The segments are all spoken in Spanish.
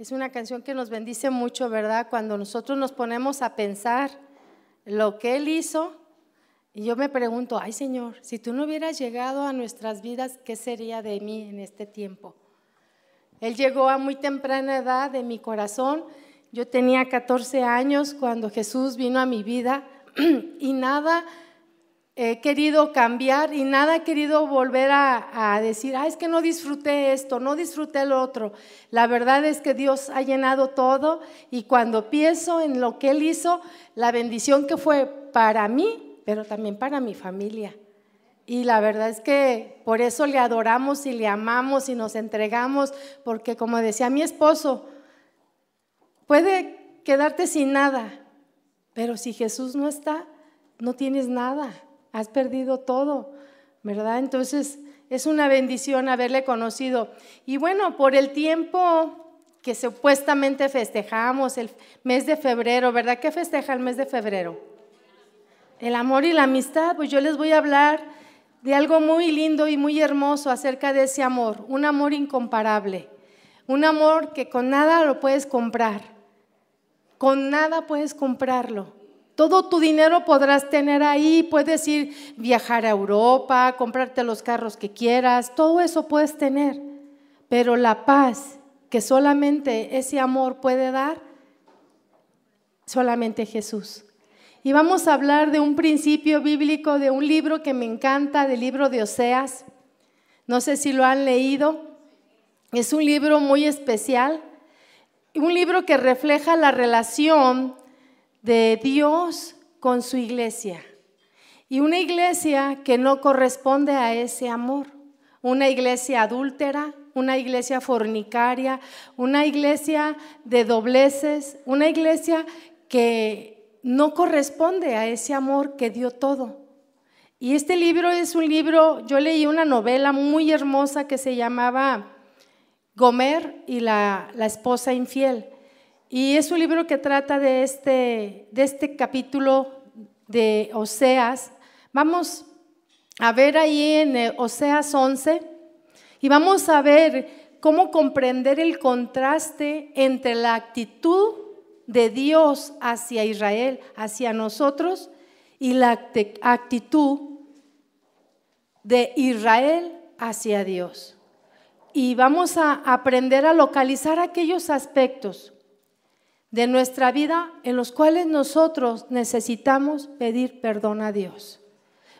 Es una canción que nos bendice mucho, ¿verdad? Cuando nosotros nos ponemos a pensar lo que Él hizo. Y yo me pregunto, ay Señor, si tú no hubieras llegado a nuestras vidas, ¿qué sería de mí en este tiempo? Él llegó a muy temprana edad de mi corazón. Yo tenía 14 años cuando Jesús vino a mi vida y nada he querido cambiar y nada he querido volver a, decir, ah, es que no disfruté esto, no disfruté lo otro. La verdad es que Dios ha llenado todo y cuando pienso en lo que Él hizo, la bendición que fue para mí, pero también para mi familia. Y la verdad es que por eso le adoramos y le amamos y nos entregamos, porque como decía mi esposo, puede quedarte sin nada, pero si Jesús no está, no tienes nada has perdido todo, ¿verdad? Entonces es una bendición haberle conocido. Y bueno, por el tiempo que supuestamente festejamos, el mes de febrero, ¿verdad? ¿Qué festeja el mes de febrero? El amor y la amistad, pues yo les voy a hablar de algo muy lindo y muy hermoso acerca de ese amor, un amor incomparable, un amor que con nada lo puedes comprar, con nada puedes comprarlo. Todo tu dinero podrás tener ahí, puedes ir viajar a Europa, comprarte los carros que quieras, todo eso puedes tener. Pero la paz que solamente ese amor puede dar, solamente Jesús. Y vamos a hablar de un principio bíblico, de un libro que me encanta, del libro de Oseas. No sé si lo han leído. Es un libro muy especial, un libro que refleja la relación de Dios con su iglesia. Y una iglesia que no corresponde a ese amor. Una iglesia adúltera, una iglesia fornicaria, una iglesia de dobleces, una iglesia que no corresponde a ese amor que dio todo. Y este libro es un libro, yo leí una novela muy hermosa que se llamaba Gomer y la, la esposa infiel. Y es un libro que trata de este, de este capítulo de Oseas. Vamos a ver ahí en eh, Oseas 11 y vamos a ver cómo comprender el contraste entre la actitud de Dios hacia Israel, hacia nosotros, y la actitud de Israel hacia Dios. Y vamos a aprender a localizar aquellos aspectos de nuestra vida en los cuales nosotros necesitamos pedir perdón a Dios.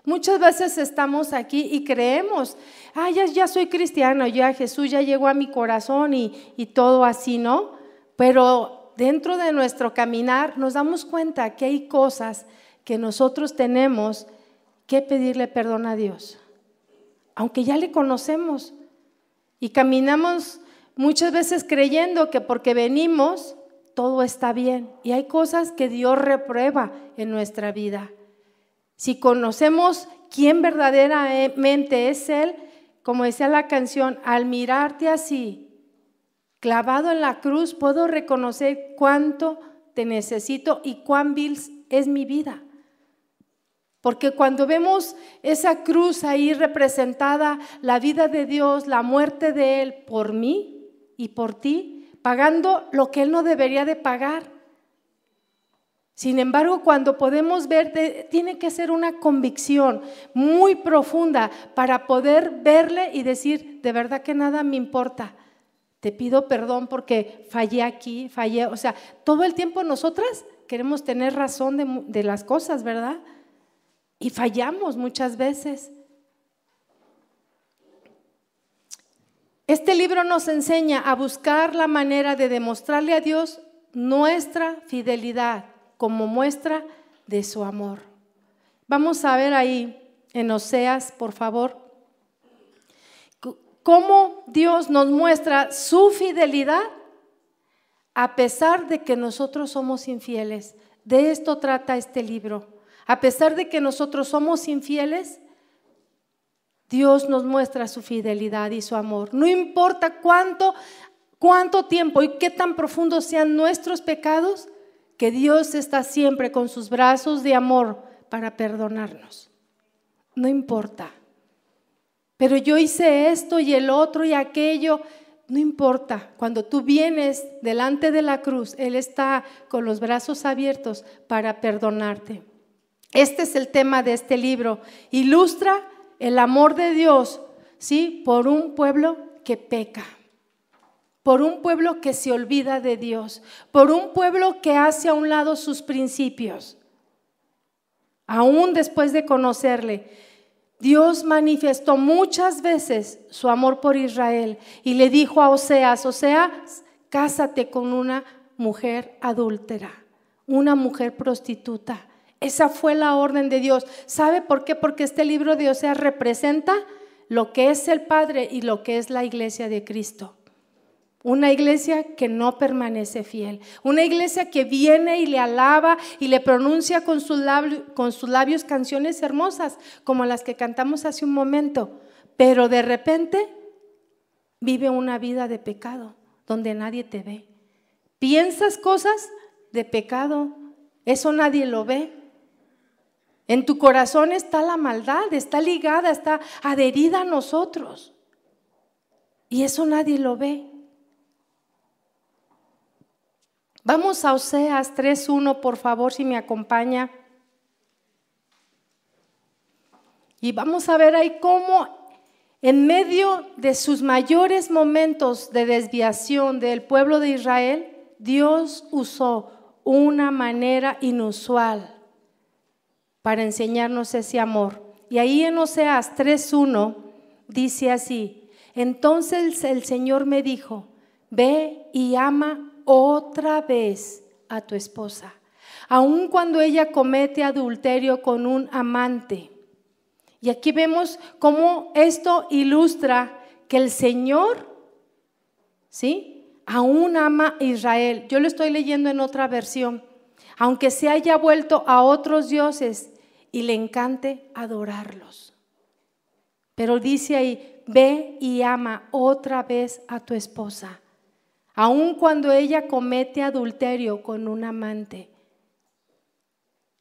Muchas veces estamos aquí y creemos, ah, ya, soy cristiano, ya Jesús ya llegó a mi corazón y, y todo así, ¿no? Pero dentro de nuestro caminar nos damos cuenta que hay cosas que nosotros tenemos que pedirle perdón a Dios, aunque ya le conocemos y caminamos muchas veces creyendo que porque venimos todo está bien. Y hay cosas que Dios reprueba en nuestra vida. Si conocemos quién verdaderamente es Él, como decía la canción, al mirarte así, clavado en la cruz, puedo reconocer cuánto te necesito y cuán vil es mi vida. Porque cuando vemos esa cruz ahí representada, la vida de Dios, la muerte de Él por mí y por ti, pagando lo que Él no debería de pagar. Sin embargo, cuando podemos ver, tiene que ser una convicción muy profunda para poder verle y decir, de verdad que nada me importa. Te pido perdón porque fallé aquí, fallé. O sea, todo el tiempo nosotras queremos tener razón de, de las cosas, ¿verdad? Y fallamos muchas veces. Este libro nos enseña a buscar la manera de demostrarle a Dios nuestra fidelidad como muestra de su amor. Vamos a ver ahí en Oseas, por favor, cómo Dios nos muestra su fidelidad a pesar de que nosotros somos infieles. De esto trata este libro. A pesar de que nosotros somos infieles, Dios nos muestra su fidelidad y su amor. No importa cuánto, cuánto tiempo y qué tan profundos sean nuestros pecados, que Dios está siempre con sus brazos de amor para perdonarnos. No importa. Pero yo hice esto y el otro y aquello. No importa, cuando tú vienes delante de la cruz, Él está con los brazos abiertos para perdonarte. Este es el tema de este libro. Ilustra el amor de Dios, ¿sí? Por un pueblo que peca, por un pueblo que se olvida de Dios, por un pueblo que hace a un lado sus principios. Aún después de conocerle, Dios manifestó muchas veces su amor por Israel y le dijo a Oseas, Oseas, cásate con una mujer adúltera, una mujer prostituta. Esa fue la orden de Dios. ¿Sabe por qué? Porque este libro de Oseas representa lo que es el Padre y lo que es la iglesia de Cristo. Una iglesia que no permanece fiel. Una iglesia que viene y le alaba y le pronuncia con, sus labios, con sus labios canciones hermosas, como las que cantamos hace un momento. Pero de repente vive una vida de pecado, donde nadie te ve. Piensas cosas de pecado, eso nadie lo ve. En tu corazón está la maldad, está ligada, está adherida a nosotros. Y eso nadie lo ve. Vamos a Oseas 3.1, por favor, si me acompaña. Y vamos a ver ahí cómo en medio de sus mayores momentos de desviación del pueblo de Israel, Dios usó una manera inusual para enseñarnos ese amor. Y ahí en Oseas 3.1 dice así, entonces el Señor me dijo, ve y ama otra vez a tu esposa, aun cuando ella comete adulterio con un amante. Y aquí vemos cómo esto ilustra que el Señor, ¿sí? Aún ama a Israel. Yo lo estoy leyendo en otra versión. Aunque se haya vuelto a otros dioses y le encante adorarlos. Pero dice ahí, ve y ama otra vez a tu esposa aun cuando ella comete adulterio con un amante.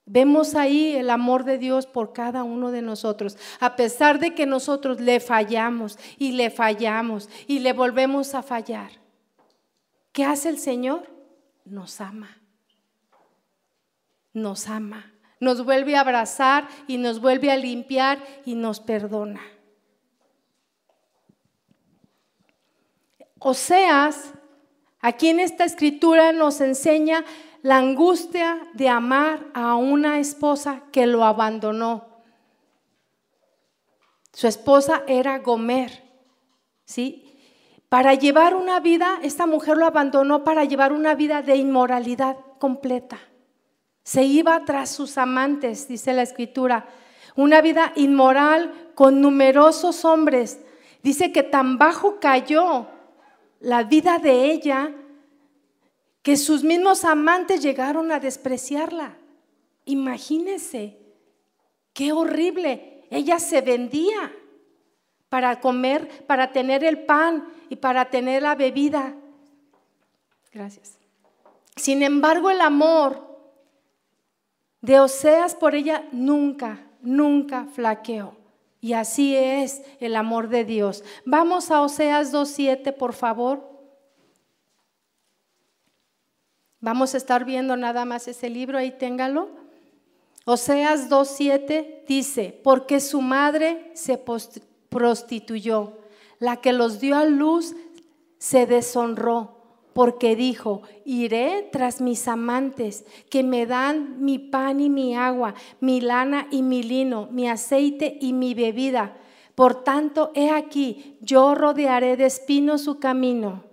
Vemos ahí el amor de Dios por cada uno de nosotros, a pesar de que nosotros le fallamos y le fallamos y le volvemos a fallar. ¿Qué hace el Señor? Nos ama. Nos ama. Nos vuelve a abrazar y nos vuelve a limpiar y nos perdona. Oseas Aquí en esta escritura nos enseña la angustia de amar a una esposa que lo abandonó. Su esposa era Gomer, ¿sí? Para llevar una vida, esta mujer lo abandonó para llevar una vida de inmoralidad completa. Se iba tras sus amantes, dice la escritura, una vida inmoral con numerosos hombres. Dice que tan bajo cayó la vida de ella que sus mismos amantes llegaron a despreciarla. Imagínense, qué horrible. Ella se vendía para comer, para tener el pan y para tener la bebida. Gracias. Sin embargo, el amor de Oseas por ella nunca, nunca flaqueó. Y así es el amor de Dios. Vamos a Oseas 2.7, por favor. Vamos a estar viendo nada más ese libro, ahí téngalo. Oseas 2.7 dice, porque su madre se prostituyó, la que los dio a luz se deshonró porque dijo, iré tras mis amantes, que me dan mi pan y mi agua, mi lana y mi lino, mi aceite y mi bebida. Por tanto, he aquí, yo rodearé de espinos su camino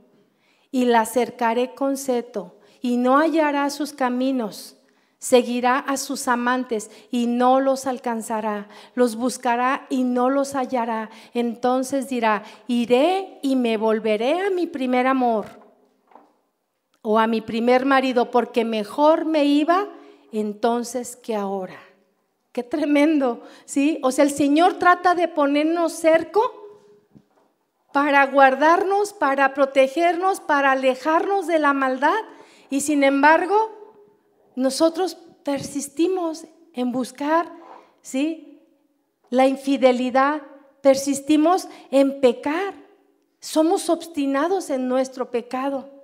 y la cercaré con seto, y no hallará sus caminos. Seguirá a sus amantes y no los alcanzará. Los buscará y no los hallará. Entonces dirá, iré y me volveré a mi primer amor o a mi primer marido porque mejor me iba entonces que ahora. Qué tremendo, ¿sí? O sea, el Señor trata de ponernos cerco para guardarnos, para protegernos, para alejarnos de la maldad. Y sin embargo, nosotros persistimos en buscar, ¿sí? La infidelidad, persistimos en pecar. Somos obstinados en nuestro pecado.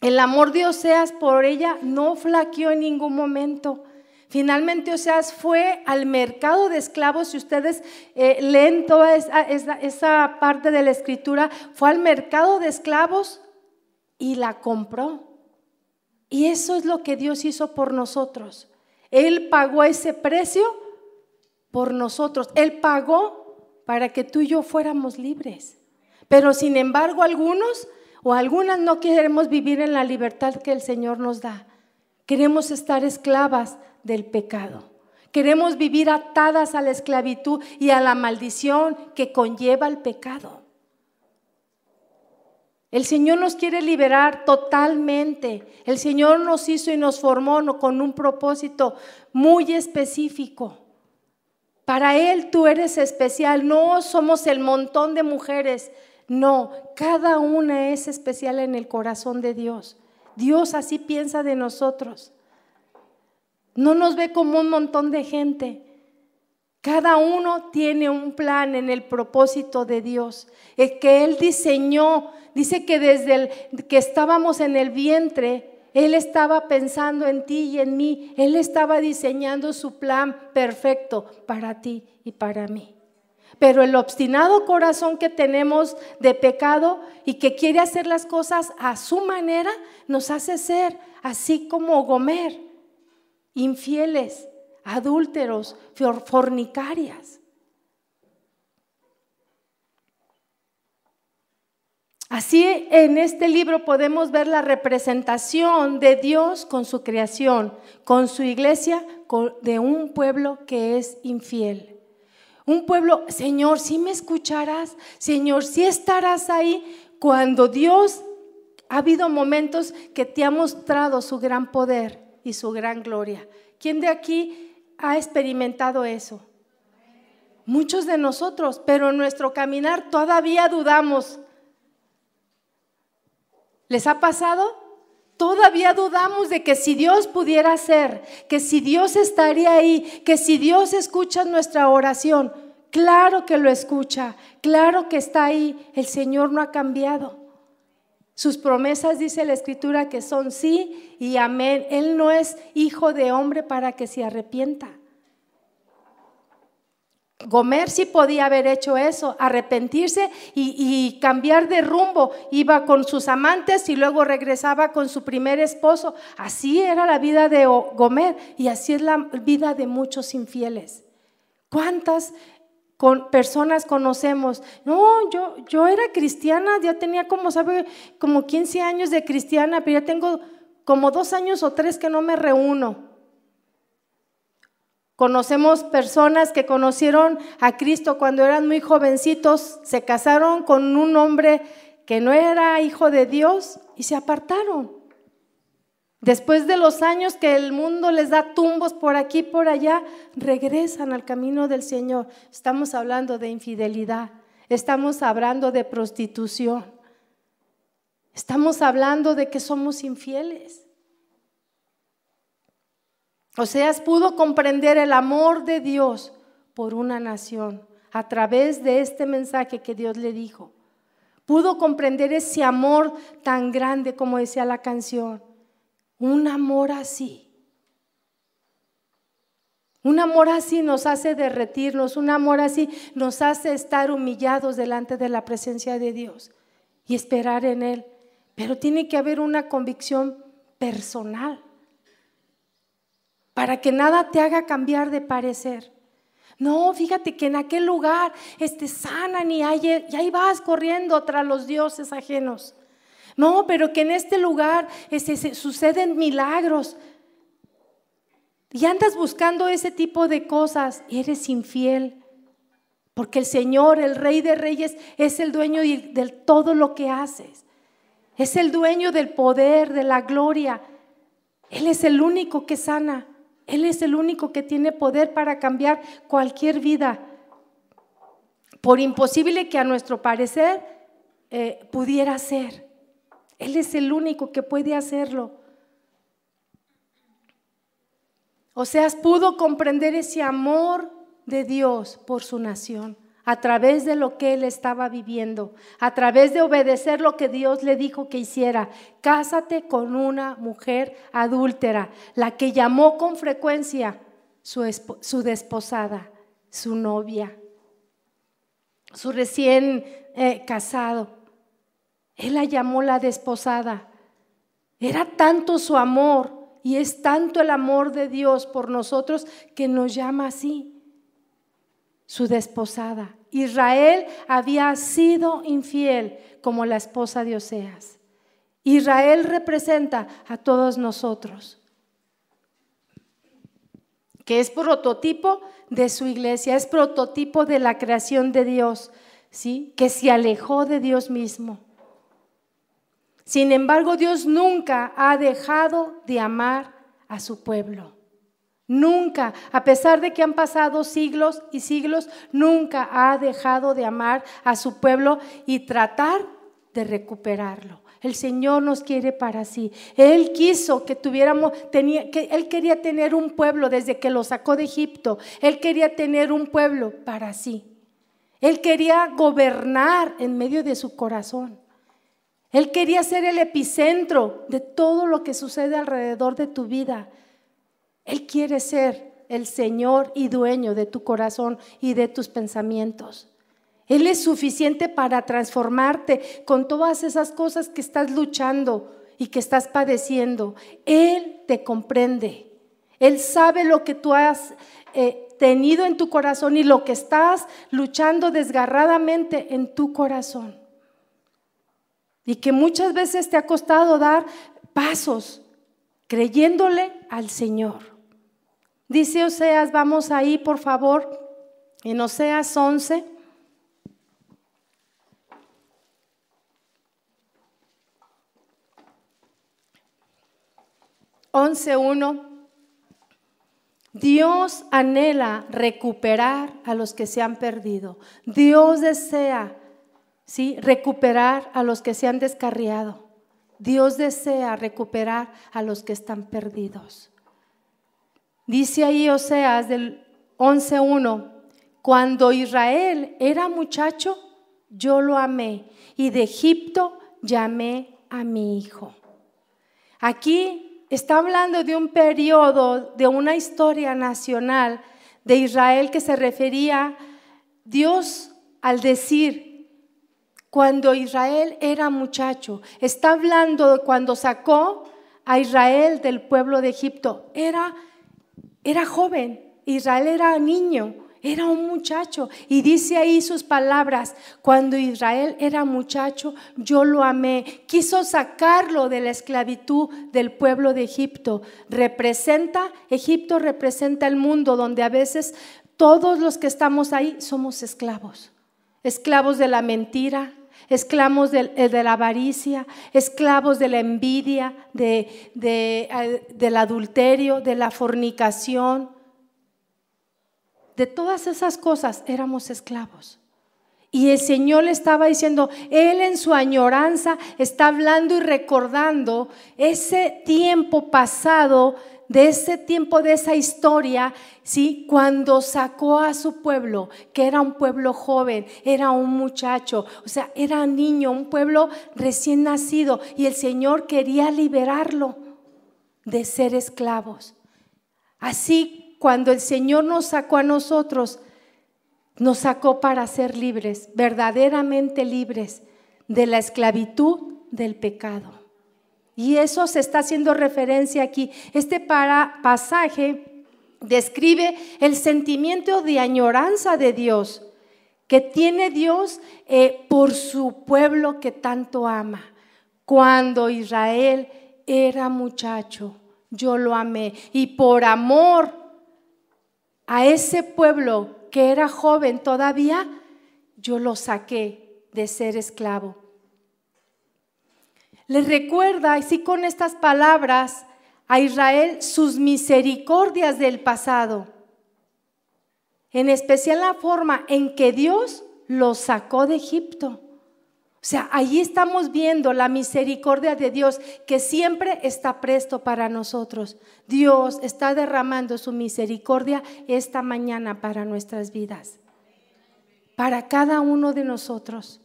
El amor de Oseas por ella no flaqueó en ningún momento. Finalmente Oseas fue al mercado de esclavos, si ustedes eh, leen toda esa, esa parte de la escritura, fue al mercado de esclavos y la compró. Y eso es lo que Dios hizo por nosotros. Él pagó ese precio por nosotros. Él pagó para que tú y yo fuéramos libres. Pero sin embargo algunos o algunas no queremos vivir en la libertad que el Señor nos da. Queremos estar esclavas del pecado. Queremos vivir atadas a la esclavitud y a la maldición que conlleva el pecado. El Señor nos quiere liberar totalmente. El Señor nos hizo y nos formó con un propósito muy específico. Para Él tú eres especial. No somos el montón de mujeres. No, cada una es especial en el corazón de Dios. Dios así piensa de nosotros. No nos ve como un montón de gente. Cada uno tiene un plan en el propósito de Dios. Es que Él diseñó, dice que desde el, que estábamos en el vientre, Él estaba pensando en ti y en mí. Él estaba diseñando su plan perfecto para ti y para mí. Pero el obstinado corazón que tenemos de pecado y que quiere hacer las cosas a su manera, nos hace ser así como Gomer infieles, adúlteros, fornicarias. Así en este libro podemos ver la representación de Dios con su creación, con su iglesia, de un pueblo que es infiel. Un pueblo, Señor, si me escucharás, Señor, si estarás ahí cuando Dios ha habido momentos que te ha mostrado su gran poder y su gran gloria. ¿Quién de aquí ha experimentado eso? Muchos de nosotros, pero en nuestro caminar todavía dudamos. ¿Les ha pasado? Todavía dudamos de que si Dios pudiera ser, que si Dios estaría ahí, que si Dios escucha nuestra oración. Claro que lo escucha, claro que está ahí. El Señor no ha cambiado. Sus promesas, dice la escritura, que son sí y amén. Él no es hijo de hombre para que se arrepienta. Gomer sí podía haber hecho eso, arrepentirse y, cambiar de rumbo. Iba con sus amantes y luego regresaba con su primer esposo. Así era la vida de Gomer y así es la vida de muchos infieles. ¿Cuántas personas conocemos. No, yo, yo era cristiana, ya tenía como, sabe, como 15 años de cristiana, pero ya tengo como dos años o tres que no me reúno. Conocemos personas que conocieron a Cristo cuando eran muy jovencitos, se casaron con un hombre que no era hijo de Dios y se apartaron. Después de los años que el mundo les da tumbos por aquí y por allá, regresan al camino del Señor. Estamos hablando de infidelidad, estamos hablando de prostitución, estamos hablando de que somos infieles. Oseas pudo comprender el amor de Dios por una nación a través de este mensaje que Dios le dijo. Pudo comprender ese amor tan grande como decía la canción un amor así. Un amor así nos hace derretirnos, un amor así nos hace estar humillados delante de la presencia de Dios y esperar en Él. Pero tiene que haber una convicción personal para que nada te haga cambiar de parecer. No, fíjate que en aquel lugar este, sanan y ahí, y ahí vas corriendo tras los dioses ajenos. No, pero que en este lugar este, suceden milagros. Y andas buscando ese tipo de cosas y eres infiel. Porque el Señor, el Rey de Reyes, es el dueño de todo lo que haces. Es el dueño del poder, de la gloria. Él es el único que sana. Él es el único que tiene poder para cambiar cualquier vida. Por imposible que a nuestro parecer eh, pudiera ser. Él es el único que puede hacerlo. Oseas pudo comprender ese amor de Dios por su nación a través de lo que él estaba viviendo, a través de obedecer lo que Dios le dijo que hiciera. Cásate con una mujer adúltera, la que llamó con frecuencia su, desposada, su novia, su recién eh, casado. Él la llamó la desposada. Era tanto su amor y es tanto el amor de Dios por nosotros que nos llama así, su desposada. Israel había sido infiel como la esposa de Oseas. Israel representa a todos nosotros, que es prototipo de su iglesia, es prototipo de la creación de Dios, ¿sí? que se alejó de Dios mismo. Sin embargo, Dios nunca ha dejado de amar a su pueblo. Nunca, a pesar de que han pasado siglos y siglos, nunca ha dejado de amar a su pueblo y tratar de recuperarlo. El Señor nos quiere para sí. Él quiso que tuviéramos, tenía, que Él quería tener un pueblo desde que lo sacó de Egipto. Él quería tener un pueblo para sí. Él quería gobernar en medio de su corazón. Él quería ser el epicentro de todo lo que sucede alrededor de tu vida. Él quiere ser el Señor y dueño de tu corazón y de tus pensamientos. Él es suficiente para transformarte con todas esas cosas que estás luchando y que estás padeciendo. Él te comprende. Él sabe lo que tú has eh, tenido en tu corazón y lo que estás luchando desgarradamente en tu corazón. Y que muchas veces te ha costado dar pasos creyéndole al Señor. Dice Oseas, vamos ahí por favor, en Oseas 11. Once Dios anhela recuperar a los que se han perdido. Dios desea, sí, recuperar a los que se han descarriado. Dios desea recuperar a los que están perdidos. Dice ahí Oseas del 11.1, cuando Israel era muchacho, yo lo amé y de Egipto llamé a mi hijo. Aquí está hablando de un periodo, de una historia nacional de Israel que se refería Dios al decir, cuando Israel era muchacho, está hablando de cuando sacó a Israel del pueblo de Egipto. Era era joven, Israel era niño, era un muchacho. Y dice ahí sus palabras, cuando Israel era muchacho, yo lo amé. Quiso sacarlo de la esclavitud del pueblo de Egipto. Representa, Egipto representa el mundo donde a veces todos los que estamos ahí somos esclavos. Esclavos de la mentira, esclavos eh, de, la avaricia, esclavos de la envidia, de, eh, del adulterio, de la fornicación. De todas esas cosas éramos esclavos. Y el Señor le estaba diciendo, Él en su añoranza está hablando y recordando ese tiempo pasado de ese tiempo, de esa historia, ¿sí? Cuando sacó a su pueblo, que era un pueblo joven, era un muchacho, o sea, era niño, un pueblo recién nacido, y el Señor quería liberarlo de ser esclavos. Así, cuando el Señor nos sacó a nosotros, nos sacó para ser libres, verdaderamente libres de la esclavitud del pecado. Y eso se está haciendo referencia aquí. Este pasaje describe el sentimiento de añoranza de Dios que tiene Dios eh, por su pueblo que tanto ama. Cuando Israel era muchacho, yo lo amé. Y por amor a ese pueblo que era joven todavía, yo lo saqué de ser esclavo. Le recuerda, así con estas palabras, a Israel sus misericordias del pasado. En especial la forma en que Dios los sacó de Egipto. O sea, ahí estamos viendo la misericordia de Dios que siempre está presto para nosotros. Dios está derramando su misericordia esta mañana para nuestras vidas, para cada uno de nosotros.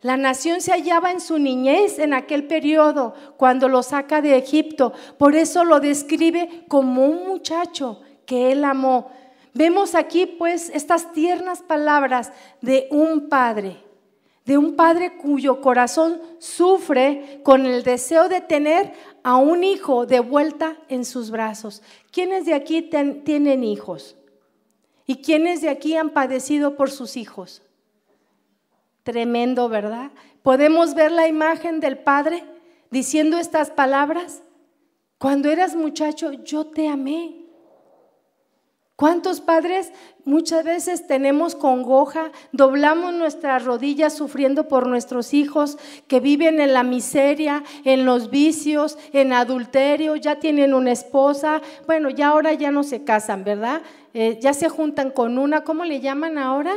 La nación se hallaba en su niñez en aquel periodo cuando lo saca de Egipto. Por eso lo describe como un muchacho que él amó. Vemos aquí pues estas tiernas palabras de un padre, de un padre cuyo corazón sufre con el deseo de tener a un hijo de vuelta en sus brazos. ¿Quiénes de aquí tienen hijos? ¿Y quiénes de aquí han padecido por sus hijos? Tremendo, ¿verdad? Podemos ver la imagen del Padre diciendo estas palabras. Cuando eras muchacho, yo te amé. ¿Cuántos padres muchas veces tenemos congoja, doblamos nuestras rodillas sufriendo por nuestros hijos que viven en la miseria, en los vicios, en adulterio, ya tienen una esposa, bueno, ya ahora ya no se casan, ¿verdad? Eh, ya se juntan con una, ¿cómo le llaman ahora?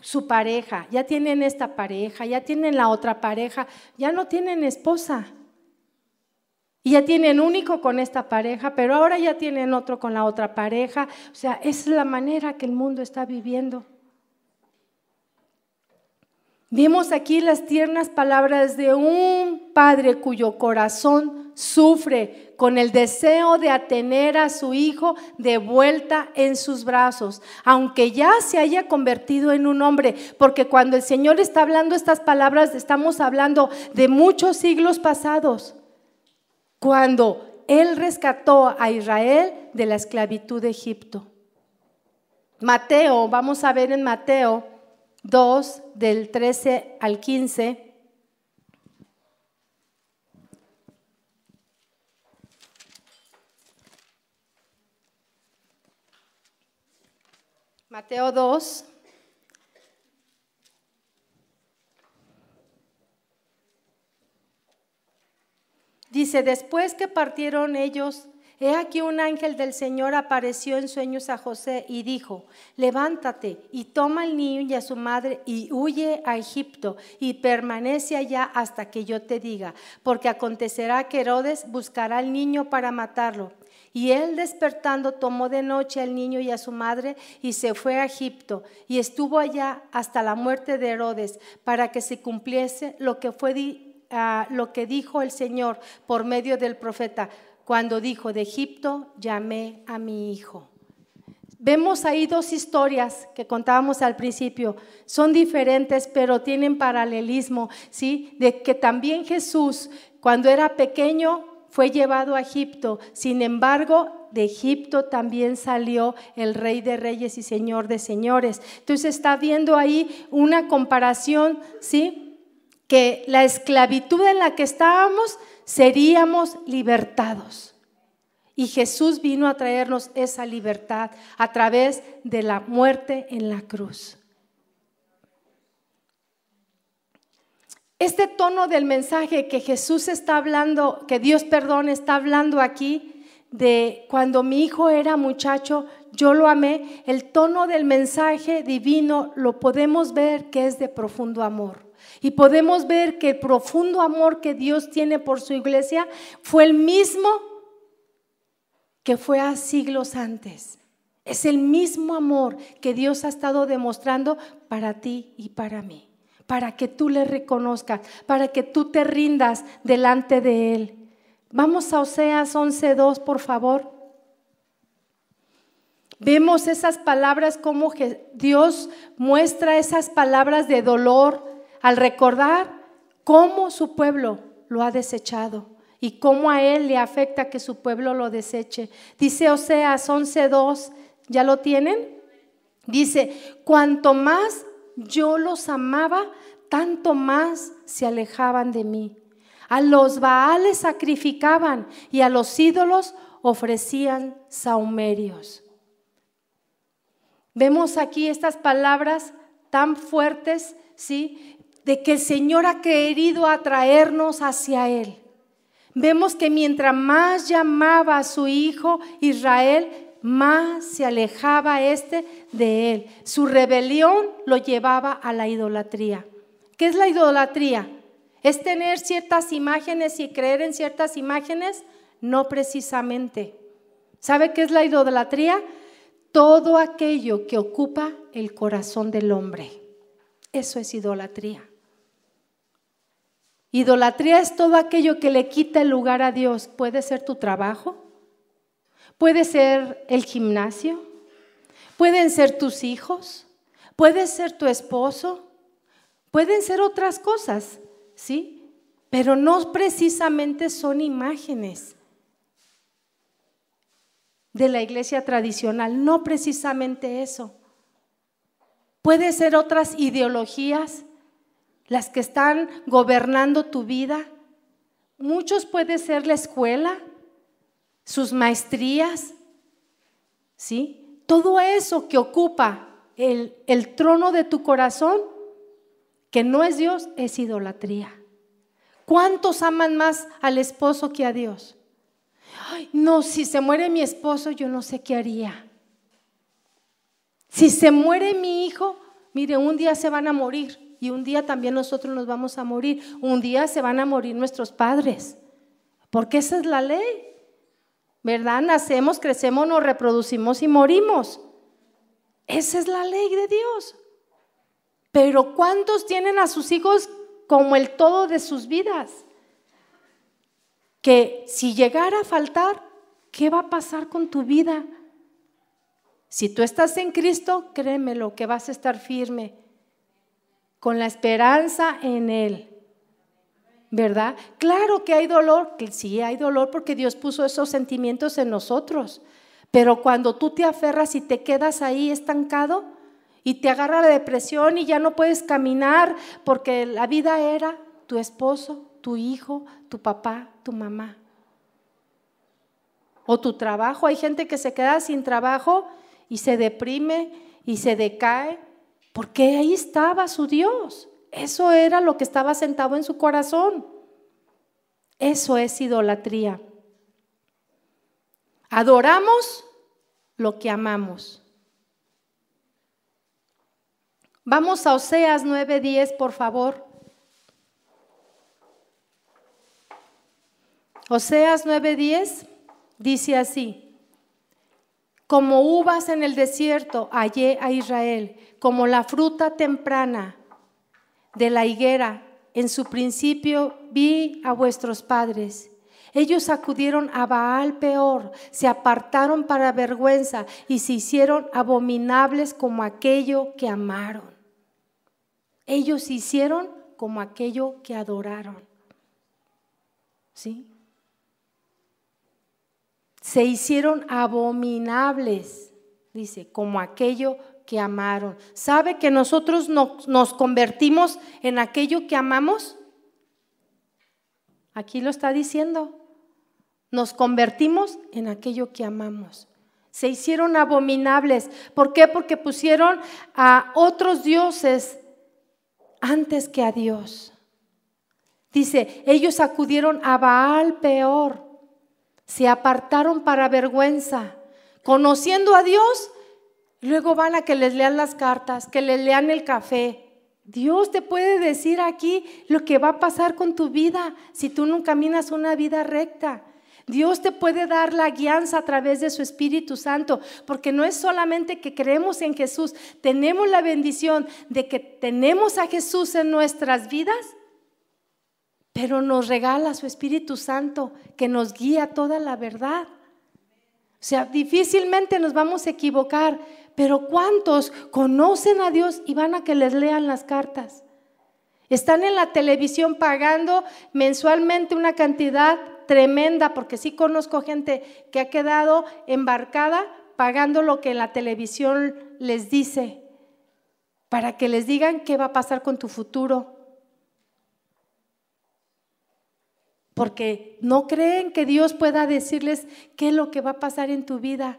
Su pareja, ya tienen esta pareja, ya tienen la otra pareja, ya no tienen esposa. Y ya tienen único con esta pareja, pero ahora ya tienen otro con la otra pareja. O sea, es la manera que el mundo está viviendo. Vimos aquí las tiernas palabras de un padre cuyo corazón sufre con el deseo de atener a su hijo de vuelta en sus brazos, aunque ya se haya convertido en un hombre, porque cuando el Señor está hablando estas palabras, estamos hablando de muchos siglos pasados, cuando Él rescató a Israel de la esclavitud de Egipto. Mateo, vamos a ver en Mateo 2, del 13 al 15. Mateo 2. Dice, después que partieron ellos He aquí un ángel del Señor apareció en sueños a José y dijo, levántate y toma al niño y a su madre y huye a Egipto y permanece allá hasta que yo te diga, porque acontecerá que Herodes buscará al niño para matarlo. Y él despertando tomó de noche al niño y a su madre y se fue a Egipto y estuvo allá hasta la muerte de Herodes para que se cumpliese lo que fue ah, lo que dijo el Señor por medio del profeta cuando dijo, de Egipto llamé a mi hijo. Vemos ahí dos historias que contábamos al principio. Son diferentes, pero tienen paralelismo, ¿sí? De que también Jesús, cuando era pequeño, fue llevado a Egipto. Sin embargo, de Egipto también salió el Rey de Reyes y Señor de Señores. Entonces está viendo ahí una comparación, ¿sí? Que la esclavitud en la que estábamos seríamos libertados. Y Jesús vino a traernos esa libertad a través de la muerte en la cruz. Este tono del mensaje que Jesús está hablando, que Dios perdón está hablando aquí, de cuando mi hijo era muchacho, yo lo amé, el tono del mensaje divino lo podemos ver que es de profundo amor. Y podemos ver que el profundo amor que Dios tiene por su iglesia fue el mismo que fue a siglos antes. Es el mismo amor que Dios ha estado demostrando para ti y para mí, para que tú le reconozcas, para que tú te rindas delante de Él. Vamos a Oseas 11.2, por favor. Vemos esas palabras como Dios muestra esas palabras de dolor, al recordar cómo su pueblo lo ha desechado y cómo a él le afecta que su pueblo lo deseche. Dice Oseas 11:2, ¿ya lo tienen? Dice, cuanto más yo los amaba, tanto más se alejaban de mí. A los Baales sacrificaban y a los ídolos ofrecían saumerios. Vemos aquí estas palabras tan fuertes, ¿sí? de que el Señor ha querido atraernos hacia Él. Vemos que mientras más llamaba a su hijo Israel, más se alejaba este de él. Su rebelión lo llevaba a la idolatría. ¿Qué es la idolatría? ¿Es tener ciertas imágenes y creer en ciertas imágenes? No precisamente. ¿Sabe qué es la idolatría? Todo aquello que ocupa el corazón del hombre. Eso es idolatría. Idolatría es todo aquello que le quita el lugar a Dios. Puede ser tu trabajo, puede ser el gimnasio, pueden ser tus hijos, puede ser tu esposo, pueden ser otras cosas, ¿sí? Pero no precisamente son imágenes de la iglesia tradicional, no precisamente eso. Puede ser otras ideologías las que están gobernando tu vida. Muchos puede ser la escuela, sus maestrías, ¿sí? Todo eso que ocupa el, el trono de tu corazón, que no es Dios, es idolatría. ¿Cuántos aman más al esposo que a Dios? No, si se muere mi esposo, yo no sé qué haría. Si se muere mi hijo, mire, un día se van a morir y un día también nosotros nos vamos a morir. Un día se van a morir nuestros padres, porque esa es la ley. ¿Verdad? Nacemos, crecemos, nos reproducimos y morimos. Esa es la ley de Dios. Pero ¿cuántos tienen a sus hijos como el todo de sus vidas? Que si llegara a faltar, ¿qué va a pasar con tu vida? Si tú estás en Cristo, créemelo que vas a estar firme con la esperanza en Él. ¿Verdad? Claro que hay dolor, que sí hay dolor porque Dios puso esos sentimientos en nosotros. Pero cuando tú te aferras y te quedas ahí estancado y te agarra la depresión y ya no puedes caminar porque la vida era tu esposo, tu hijo, tu papá, tu mamá. O tu trabajo. Hay gente que se queda sin trabajo y se deprime y se decae porque ahí estaba su Dios. Eso era lo que estaba sentado en su corazón. Eso es idolatría. Adoramos lo que amamos. Vamos a Oseas 9:10, por favor. Oseas 9:10 dice así como uvas en el desierto hallé a Israel, como la fruta temprana de la higuera. En su principio vi a vuestros padres. Ellos acudieron a Baal peor, se apartaron para vergüenza y se hicieron abominables como aquello que amaron. Ellos se hicieron como aquello que adoraron. ¿Sí? se hicieron abominables, dice, como aquello que amaron. ¿Sabe que nosotros nos convertimos en aquello que amamos? Aquí lo está diciendo. Nos convertimos en aquello que amamos. Se hicieron abominables. ¿Por qué? Porque pusieron a otros dioses antes que a Dios. Dice, ellos acudieron a Baal peor se apartaron para vergüenza, conociendo a Dios, luego van a que les lean las cartas, que les lean el café. Dios te puede decir aquí lo que va a pasar con tu vida si tú no caminas una vida recta. Dios te puede dar la guianza a través de su Espíritu Santo, porque no es solamente que creemos en Jesús, tenemos la bendición de que tenemos a Jesús en nuestras vidas pero nos regala su Espíritu Santo que nos guía toda la verdad. O sea, difícilmente nos vamos a equivocar, pero ¿cuántos conocen a Dios y van a que les lean las cartas? Están en la televisión pagando mensualmente una cantidad tremenda, porque sí conozco gente que ha quedado embarcada pagando lo que la televisión les dice, para que les digan qué va a pasar con tu futuro. porque no creen que Dios pueda decirles qué es lo que va a pasar en tu vida.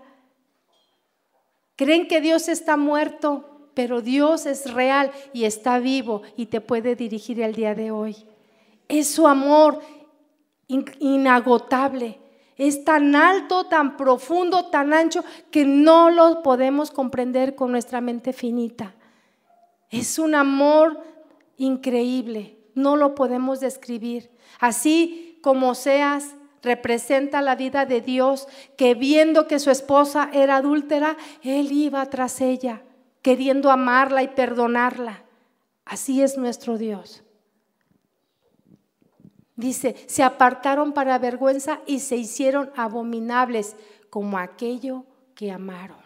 Creen que Dios está muerto. pero Dios es real y está vivo y te puede dirigir el día de hoy. Es su amor inagotable. Es tan alto, tan profundo, tan ancho que no lo podemos comprender con nuestra mente finita. Es un amor increíble, no lo podemos describir. Así como seas, representa la vida de Dios, que viendo que su esposa era adúltera, él iba tras ella, queriendo amarla y perdonarla. Así es nuestro Dios. Dice, se apartaron para vergüenza y se hicieron abominables como aquello que amaron.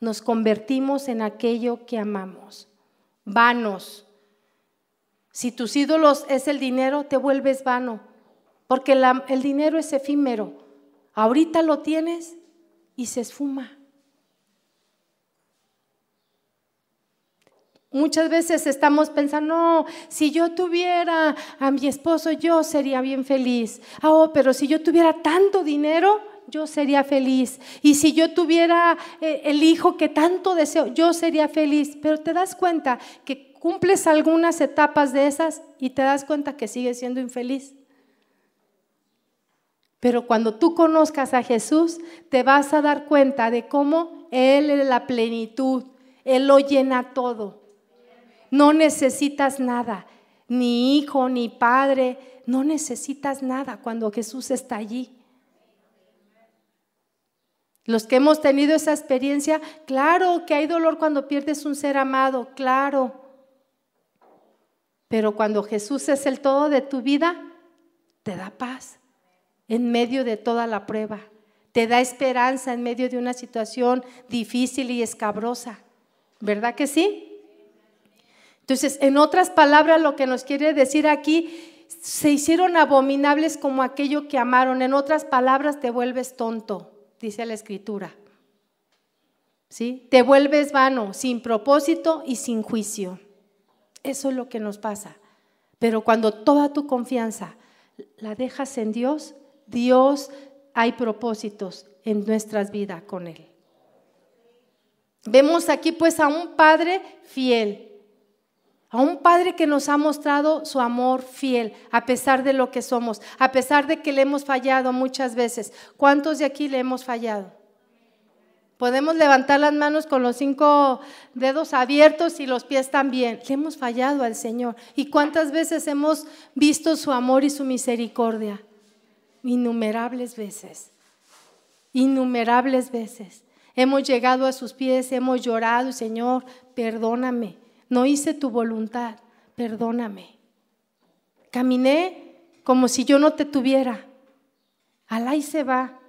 Nos convertimos en aquello que amamos. Vanos. Si tus ídolos es el dinero, te vuelves vano, porque el dinero es efímero. Ahorita lo tienes y se esfuma. Muchas veces estamos pensando, no, si yo tuviera a mi esposo, yo sería bien feliz. Ah, oh, pero si yo tuviera tanto dinero, yo sería feliz. Y si yo tuviera eh, el hijo que tanto deseo, yo sería feliz. Pero te das cuenta que cumples algunas etapas de esas y te das cuenta que sigues siendo infeliz. Pero cuando tú conozcas a Jesús, te vas a dar cuenta de cómo Él es la plenitud, Él lo llena todo. No necesitas nada, ni hijo, ni padre, no necesitas nada cuando Jesús está allí. Los que hemos tenido esa experiencia, claro que hay dolor cuando pierdes un ser amado, claro. Pero cuando Jesús es el todo de tu vida, te da paz en medio de toda la prueba. Te da esperanza en medio de una situación difícil y escabrosa. ¿Verdad que sí? Entonces, en otras palabras, lo que nos quiere decir aquí, se hicieron abominables como aquello que amaron. En otras palabras, te vuelves tonto, dice la escritura. ¿Sí? Te vuelves vano, sin propósito y sin juicio. Eso es lo que nos pasa. Pero cuando toda tu confianza la dejas en Dios, Dios hay propósitos en nuestras vidas con Él. Vemos aquí pues a un Padre fiel, a un Padre que nos ha mostrado su amor fiel, a pesar de lo que somos, a pesar de que le hemos fallado muchas veces. ¿Cuántos de aquí le hemos fallado? Podemos levantar las manos con los cinco dedos abiertos y los pies también. Le hemos fallado al Señor. ¿Y cuántas veces hemos visto su amor y su misericordia? Innumerables veces. Innumerables veces. Hemos llegado a sus pies, hemos llorado, Señor, perdóname no hice tu voluntad, perdóname. Caminé como si yo no te tuviera. Alá y se va.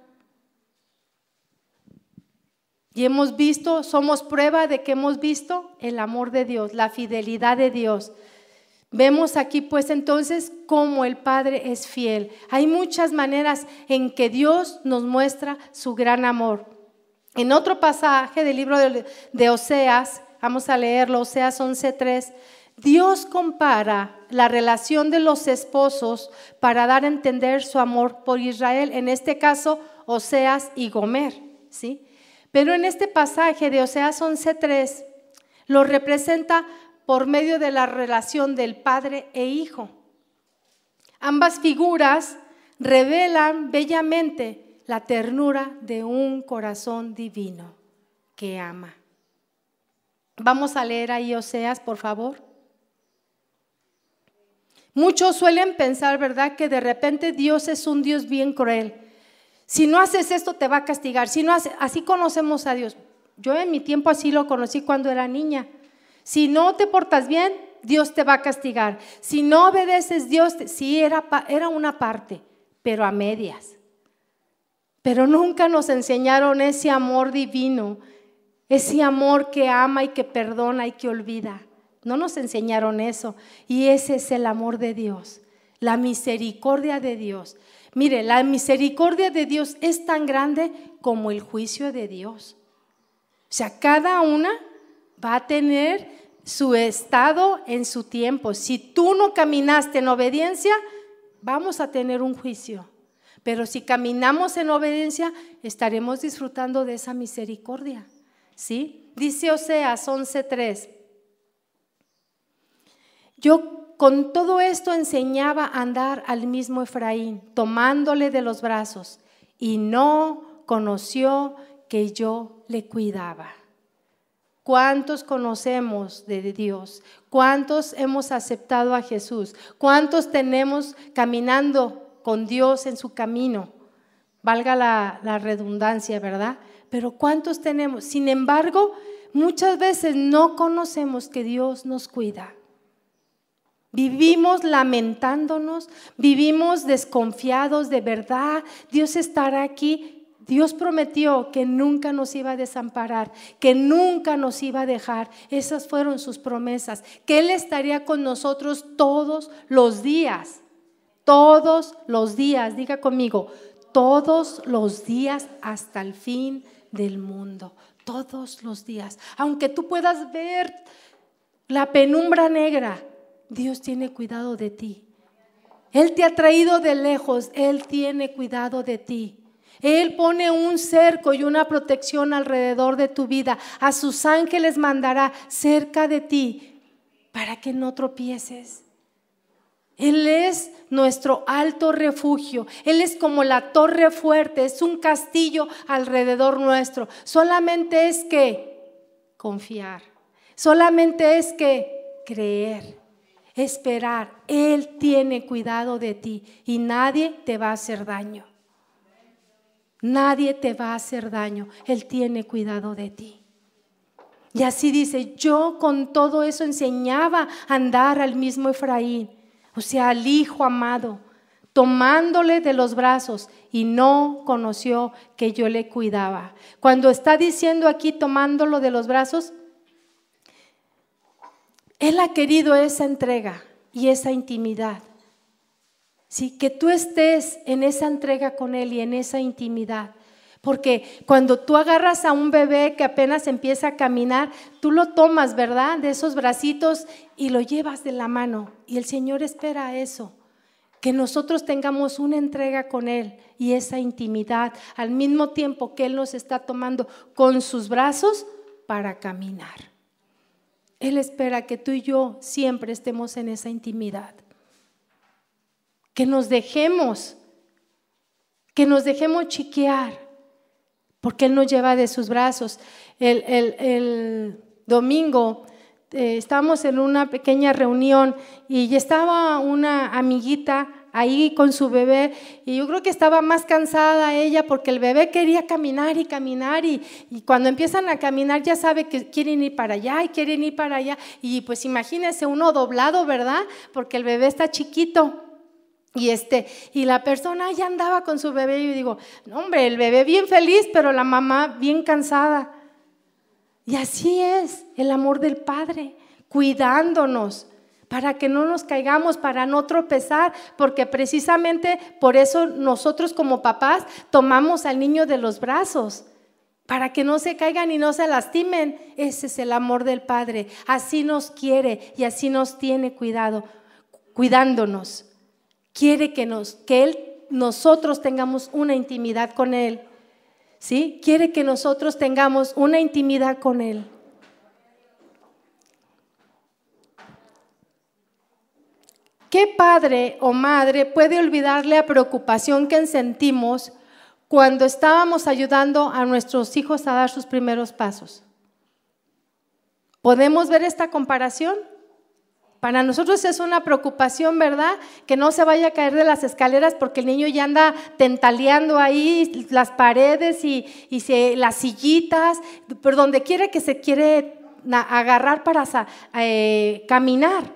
Y hemos visto, somos prueba de que hemos visto el amor de Dios, la fidelidad de Dios. Vemos aquí pues entonces cómo el Padre es fiel. Hay muchas maneras en que Dios nos muestra su gran amor. En otro pasaje del libro de, Oseas, Vamos a leerlo, Oseas 11:3. Dios compara la relación de los esposos para dar a entender su amor por Israel, en este caso Oseas y Gomer, ¿sí? Pero en este pasaje de Oseas 11:3 lo representa por medio de la relación del padre e hijo. Ambas figuras revelan bellamente la ternura de un corazón divino que ama. Vamos a leer ahí Oseas, por favor. Muchos suelen pensar, ¿verdad?, que de repente Dios es un Dios bien cruel. Si no haces esto, te va a castigar. Si no así conocemos a Dios. Yo en mi tiempo así lo conocí cuando era niña. Si no te portas bien, Dios te va a castigar. Si no obedeces, Dios, te, sí era, era una parte, pero a medias. Pero nunca nos enseñaron ese amor divino ese amor que ama y que perdona y que olvida. No nos enseñaron eso. Y ese es el amor de Dios, la misericordia de Dios. Mire, la misericordia de Dios es tan grande como el juicio de Dios. O sea, cada una va a tener su estado en su tiempo. Si tú no caminaste en obediencia, vamos a tener un juicio. Pero si caminamos en obediencia, estaremos disfrutando de esa misericordia ¿sí? Dice Oseas 11:3. Yo con todo esto enseñaba a andar al mismo Efraín, tomándole de los brazos, y no conoció que yo le cuidaba. ¿Cuántos conocemos de Dios? ¿Cuántos hemos aceptado a Jesús? ¿Cuántos tenemos caminando con Dios en su camino? Valga la, la redundancia, ¿verdad? Pero ¿cuántos tenemos? Sin embargo, muchas veces no conocemos que Dios nos cuida. Vivimos lamentándonos, vivimos desconfiados de verdad. Dios estará aquí Dios prometió que nunca nos iba a desamparar, que nunca nos iba a dejar. Esas fueron sus promesas, que Él estaría con nosotros todos los días, todos los días, diga conmigo, todos los días hasta el fin del mundo, todos los días. Aunque tú puedas ver la penumbra negra, Dios tiene cuidado de ti. Él te ha traído de lejos, Él tiene cuidado de ti. Él pone un cerco y una protección alrededor de tu vida. A sus ángeles mandará cerca de ti para que no tropieces. Él es nuestro alto refugio. Él es como la torre fuerte, es un castillo alrededor nuestro. Solamente es que confiar. Solamente es que creer, esperar. Él tiene cuidado de ti y nadie te va a hacer daño. Nadie te va a hacer daño. Él tiene cuidado de ti. Y así dice, yo con todo eso enseñaba a andar al mismo Efraín, o sea, al hijo amado, tomándole de los brazos y no conoció que yo le cuidaba. Cuando está diciendo aquí tomándolo de los brazos, Él ha querido esa entrega y esa intimidad. ¿Sí? que tú estés en esa entrega con Él y en esa intimidad. Porque cuando tú agarras a un bebé que apenas empieza a caminar, tú lo tomas, ¿verdad? De esos bracitos y lo llevas de la mano. Y el Señor espera eso, que nosotros tengamos una entrega con Él y esa intimidad, al mismo tiempo que Él nos está tomando con sus brazos para caminar. Él espera que tú y yo siempre estemos en esa intimidad que nos dejemos, que nos dejemos chiquear, porque Él nos lleva de sus brazos. El, domingo eh, estábamos en una pequeña reunión y estaba una amiguita ahí con su bebé y yo creo que estaba más cansada ella porque el bebé quería caminar y caminar y, y, cuando empiezan a caminar ya sabe que quieren ir para allá y quieren ir para allá y pues imagínense uno doblado, ¿verdad? Porque el bebé está chiquito. Y, este, y la persona ya andaba con su bebé y yo digo, hombre, el bebé bien feliz, pero la mamá bien cansada. Y así es el amor del Padre, cuidándonos para que no nos caigamos, para no tropezar, porque precisamente por eso nosotros como papás tomamos al niño de los brazos, para que no se caigan y no se lastimen. Ese es el amor del Padre. Así nos quiere y así nos tiene cuidado, cuidándonos quiere que, nos, que Él, nosotros tengamos una intimidad con Él. ¿Sí? Quiere que nosotros tengamos una intimidad con Él. ¿Qué padre o madre puede olvidarle la preocupación que sentimos cuando estábamos ayudando a nuestros hijos a dar sus primeros pasos? ¿Podemos ver esta comparación? Para nosotros es una preocupación, ¿verdad? Que no se vaya a caer de las escaleras porque el niño ya anda tentaleando ahí las paredes y, las sillitas, por donde quiere que se quiere agarrar para eh, caminar.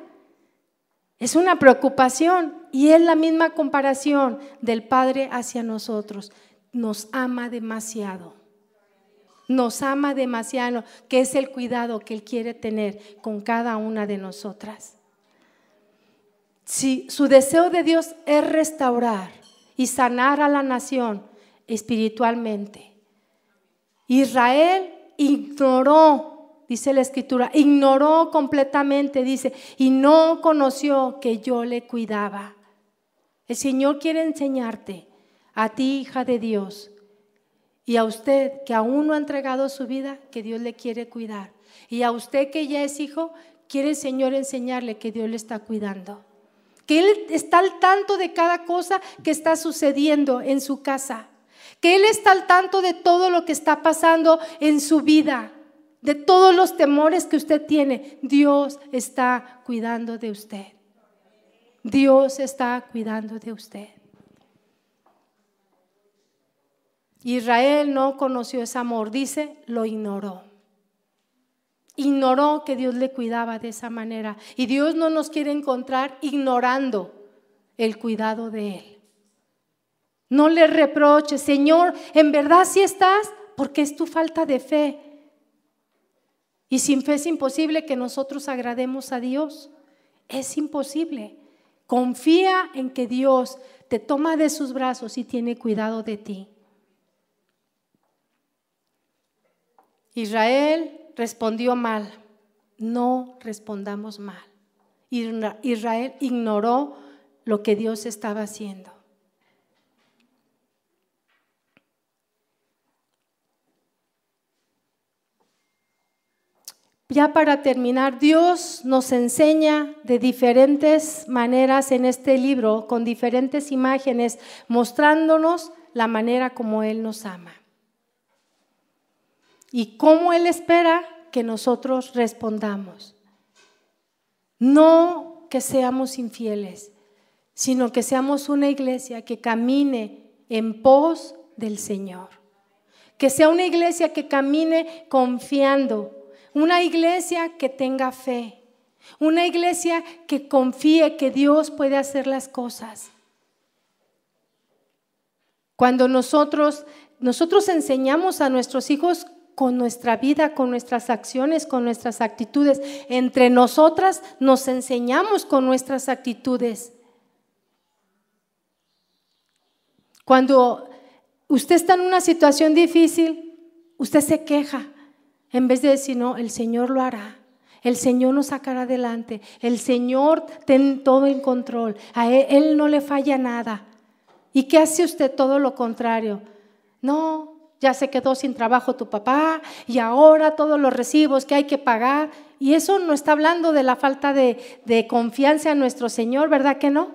Es una preocupación y es la misma comparación del Padre hacia nosotros. Nos ama demasiado. Nos ama demasiado, que es el cuidado que Él quiere tener con cada una de nosotras. Si su deseo de Dios es restaurar y sanar a la nación espiritualmente, Israel ignoró, dice la escritura, ignoró completamente, dice, y no conoció que yo le cuidaba. El Señor quiere enseñarte a ti, hija de Dios, Y a usted que aún no ha entregado su vida, que Dios le quiere cuidar. Y a usted que ya es hijo, quiere el Señor enseñarle que Dios le está cuidando. Que Él está al tanto de cada cosa que está sucediendo en su casa. Que Él está al tanto de todo lo que está pasando en su vida. De todos los temores que usted tiene. Dios está cuidando de usted. Dios está cuidando de usted. Israel no conoció ese amor, dice, lo ignoró. Ignoró que Dios le cuidaba de esa manera. Y Dios no nos quiere encontrar ignorando el cuidado de Él. No le reproches, Señor, en verdad sí estás, porque es tu falta de fe. Y sin fe es imposible que nosotros agrademos a Dios. Es imposible. Confía en que Dios te toma de sus brazos y tiene cuidado de ti. Israel respondió mal. No respondamos mal. Israel ignoró lo que Dios estaba haciendo. Ya para terminar, Dios nos enseña de diferentes maneras en este libro, con diferentes imágenes, mostrándonos la manera como Él nos ama y cómo Él espera que nosotros respondamos. No que seamos infieles, sino que seamos una iglesia que camine en pos del Señor. Que sea una iglesia que camine confiando, una iglesia que tenga fe, una iglesia que confíe que Dios puede hacer las cosas. Cuando nosotros nosotros enseñamos a nuestros hijos con nuestra vida, con nuestras acciones, con nuestras actitudes. Entre nosotras nos enseñamos con nuestras actitudes. Cuando usted está en una situación difícil, usted se queja en vez de decir, no, el Señor lo hará. El Señor nos sacará adelante. El Señor tiene todo en control. A él, él no le falla nada. ¿Y qué hace usted? Todo lo contrario. No, ya se quedó sin trabajo tu papá y ahora todos los recibos que hay que pagar. Y eso no está hablando de la falta de, de, confianza en nuestro Señor, ¿verdad que no?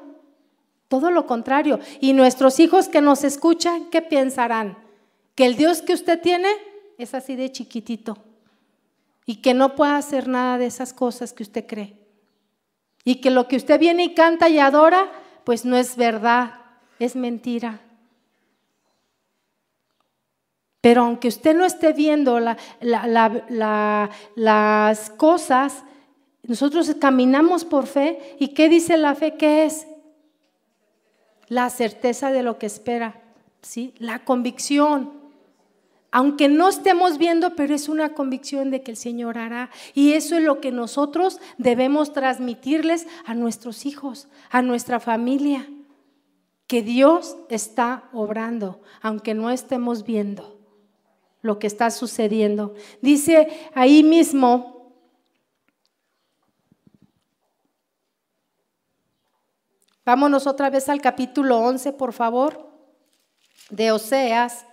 Todo lo contrario. Y nuestros hijos que nos escuchan, ¿qué pensarán? Que el Dios que usted tiene es así de chiquitito y que no puede hacer nada de esas cosas que usted cree. Y que lo que usted viene y canta y adora, pues no es verdad, es mentira. Pero aunque usted no esté viendo las cosas, nosotros caminamos por fe. ¿Y qué dice la fe? ¿Qué es? La certeza de lo que espera, ¿sí? La convicción. Aunque no estemos viendo, pero es una convicción de que el Señor hará. Y eso es lo que nosotros debemos transmitirles a nuestros hijos, a nuestra familia. Que Dios está obrando, aunque no estemos viendo lo que está sucediendo. Dice ahí mismo, vámonos otra vez al capítulo 11, por favor, de Oseas.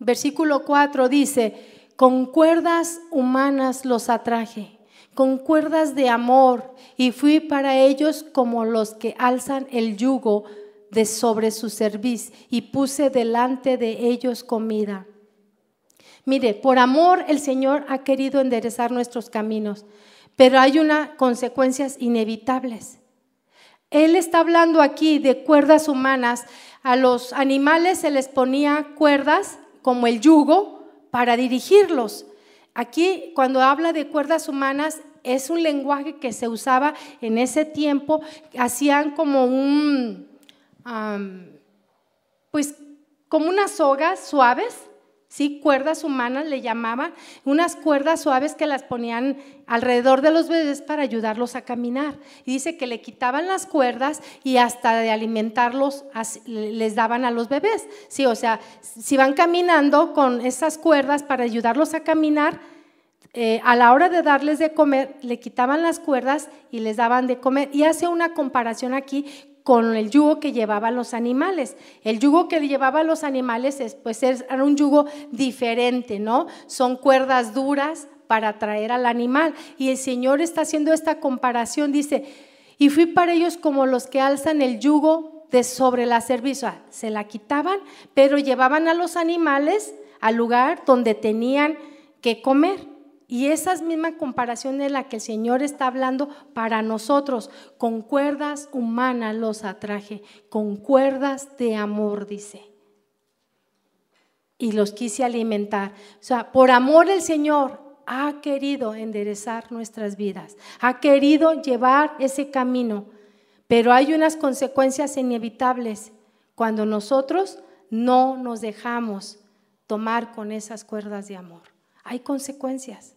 Versículo 4 dice, con cuerdas humanas los atraje con cuerdas de amor y fui para ellos como los que alzan el yugo de sobre su cerviz y puse delante de ellos comida. Mire, por amor el Señor ha querido enderezar nuestros caminos, pero hay unas consecuencias inevitables. Él está hablando aquí de cuerdas humanas. A los animales se les ponía cuerdas como el yugo para dirigirlos. Aquí, cuando habla de cuerdas humanas, es un lenguaje que se usaba en ese tiempo. Hacían como un, pues, como unas sogas suaves, ¿sí? Cuerdas humanas le llamaban, unas cuerdas suaves que las ponían alrededor de los bebés para ayudarlos a caminar. Y dice que le quitaban las cuerdas y hasta de alimentarlos les daban a los bebés. Sí, o sea, si van caminando con esas cuerdas para ayudarlos a caminar, eh, a la hora de darles de comer, le quitaban las cuerdas y les daban de comer. Y hace una comparación aquí con el yugo que llevaban los animales. El yugo que llevaban los animales es, pues era un yugo diferente, ¿no? Son cuerdas duras para atraer al animal. Y el Señor está haciendo esta comparación, dice, y fui para ellos como los que alzan el yugo de sobre la cerviz. se la quitaban, pero llevaban a los animales al lugar donde tenían que comer. Y esa misma comparación es la que el Señor está hablando para nosotros. Con cuerdas humanas los atraje, con cuerdas de amor, dice. Y los quise alimentar. O sea, por amor el Señor ha querido enderezar nuestras vidas, ha querido llevar ese camino, pero hay unas consecuencias inevitables cuando nosotros no nos dejamos tomar con esas cuerdas de amor. Hay consecuencias.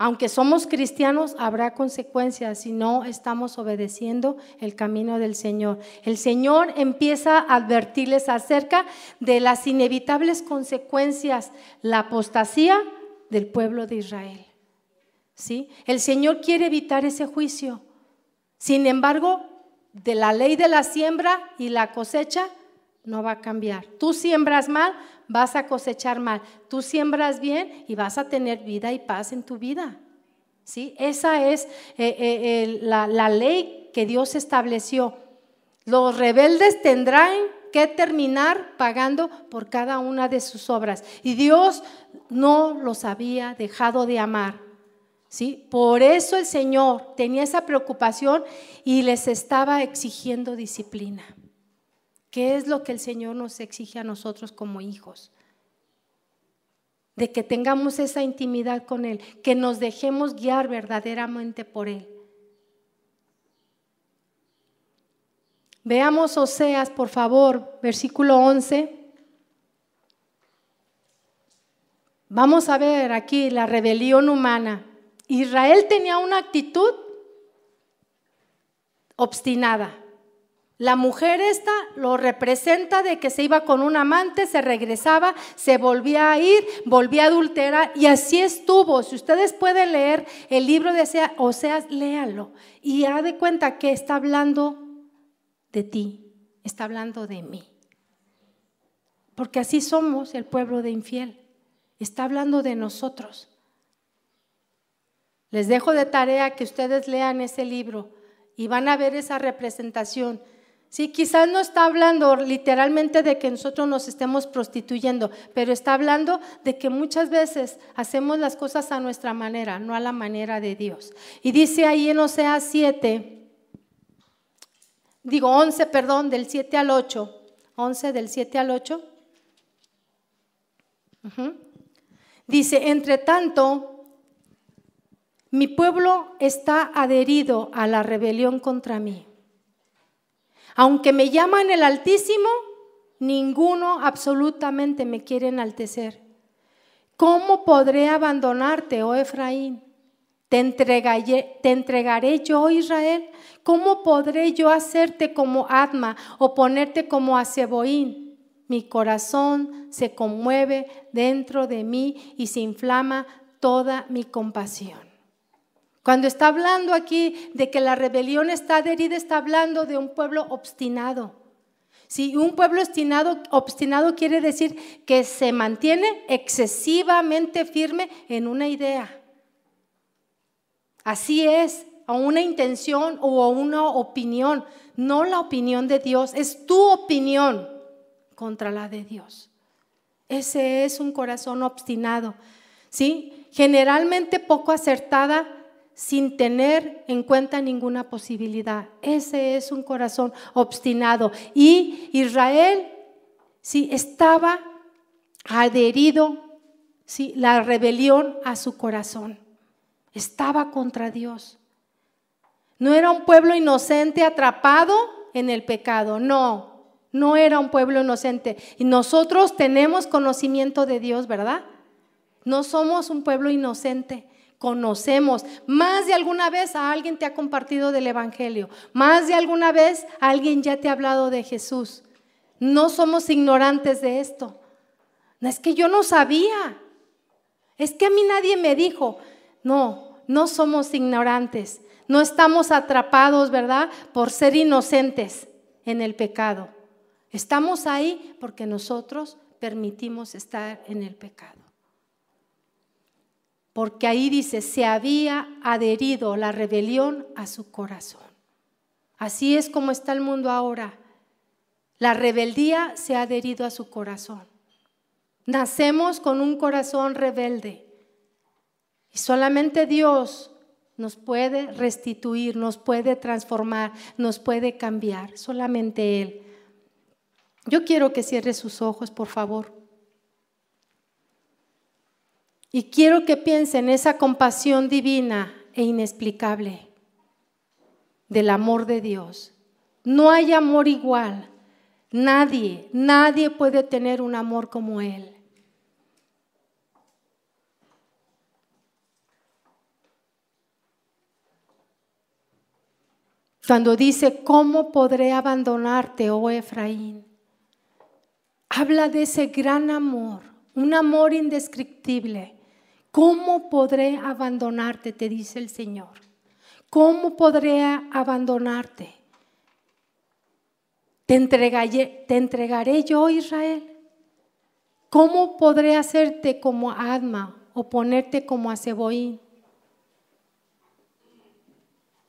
Aunque somos cristianos, habrá consecuencias si no estamos obedeciendo el camino del Señor. El Señor empieza a advertirles acerca de las inevitables consecuencias, la apostasía del pueblo de Israel. ¿Sí? El Señor quiere evitar ese juicio. Sin embargo, de la ley de la siembra y la cosecha no va a cambiar. Tú siembras mal, vas a cosechar mal. Tú siembras bien y vas a tener vida y paz en tu vida. ¿Sí? Esa es eh, eh, la, la ley que Dios estableció. Los rebeldes tendrán que terminar pagando por cada una de sus obras. Y Dios no los había dejado de amar. ¿sí? Por eso el Señor tenía esa preocupación y les estaba exigiendo disciplina. ¿Qué es lo que el Señor nos exige a nosotros como hijos? De que tengamos esa intimidad con Él, que nos dejemos guiar verdaderamente por Él. Veamos Oseas, por favor, versículo 11. Vamos a ver aquí la rebelión humana. Israel tenía una actitud obstinada. La mujer esta lo representa de que se iba con un amante, se regresaba, se volvía a ir, volvía a adulterar y así estuvo. Si ustedes pueden leer el libro de Oseas, léalo y ha de cuenta que está hablando de ti, está hablando de mí. Porque así somos el pueblo de infiel. Está hablando de nosotros. Les dejo de tarea que ustedes lean ese libro y van a ver esa representación Sí, quizás no está hablando literalmente de que nosotros nos estemos prostituyendo, pero está hablando de que muchas veces hacemos las cosas a nuestra manera, no a la manera de Dios. Y dice ahí en Oseas 7, digo 11, perdón, del 7 al 8, 11 del 7 al 8. Dice, entre tanto, mi pueblo está adherido a la rebelión contra mí aunque me llaman el Altísimo, ninguno absolutamente me quiere enaltecer. ¿Cómo podré abandonarte, oh Efraín? ¿Te entregaré, ¿Te entregaré yo, Israel? ¿Cómo podré yo hacerte como Adma o ponerte como a Mi corazón se conmueve dentro de mí y se inflama toda mi compasión. Cuando está hablando aquí de que la rebelión está adherida, está hablando de un pueblo obstinado. Si un pueblo obstinado, obstinado quiere decir que se mantiene excesivamente firme en una idea. Así es, a una intención o a una opinión, no la opinión de Dios, es tu opinión contra la de Dios. Ese es un corazón obstinado, ¿sí? Generalmente poco acertada sin tener en cuenta ninguna posibilidad. Ese es un corazón obstinado. Y Israel, sí, estaba adherido, sí, la rebelión a su corazón. Estaba contra Dios. No era un pueblo inocente atrapado en el pecado, no, no era un pueblo inocente. Y nosotros tenemos conocimiento de Dios, ¿verdad? No somos un pueblo inocente conocemos. Más de alguna vez a alguien te ha compartido del Evangelio. Más de alguna vez alguien ya te ha hablado de Jesús. No somos ignorantes de esto. No es que yo no sabía. Es que a mí nadie me dijo. No, no somos ignorantes. No estamos atrapados, ¿verdad? Por ser inocentes en el pecado. Estamos ahí porque nosotros permitimos estar en el pecado. Porque ahí dice, se había adherido la rebelión a su corazón. Así es como está el mundo ahora. La rebeldía se ha adherido a su corazón. Nacemos con un corazón rebelde. Y solamente Dios nos puede restituir, nos puede transformar, nos puede cambiar. Solamente Él. Yo quiero que cierre sus ojos, por favor. Y quiero que piense en esa compasión divina e inexplicable del amor de Dios. No hay amor igual. Nadie, nadie puede tener un amor como Él. Cuando dice, ¿cómo podré abandonarte, oh Efraín? Habla de ese gran amor, un amor indescriptible. ¿Cómo podré abandonarte? Te dice el Señor. ¿Cómo podré abandonarte? ¿Te entregaré, yo, Israel? ¿Cómo podré hacerte como Adma o ponerte como a Seboín?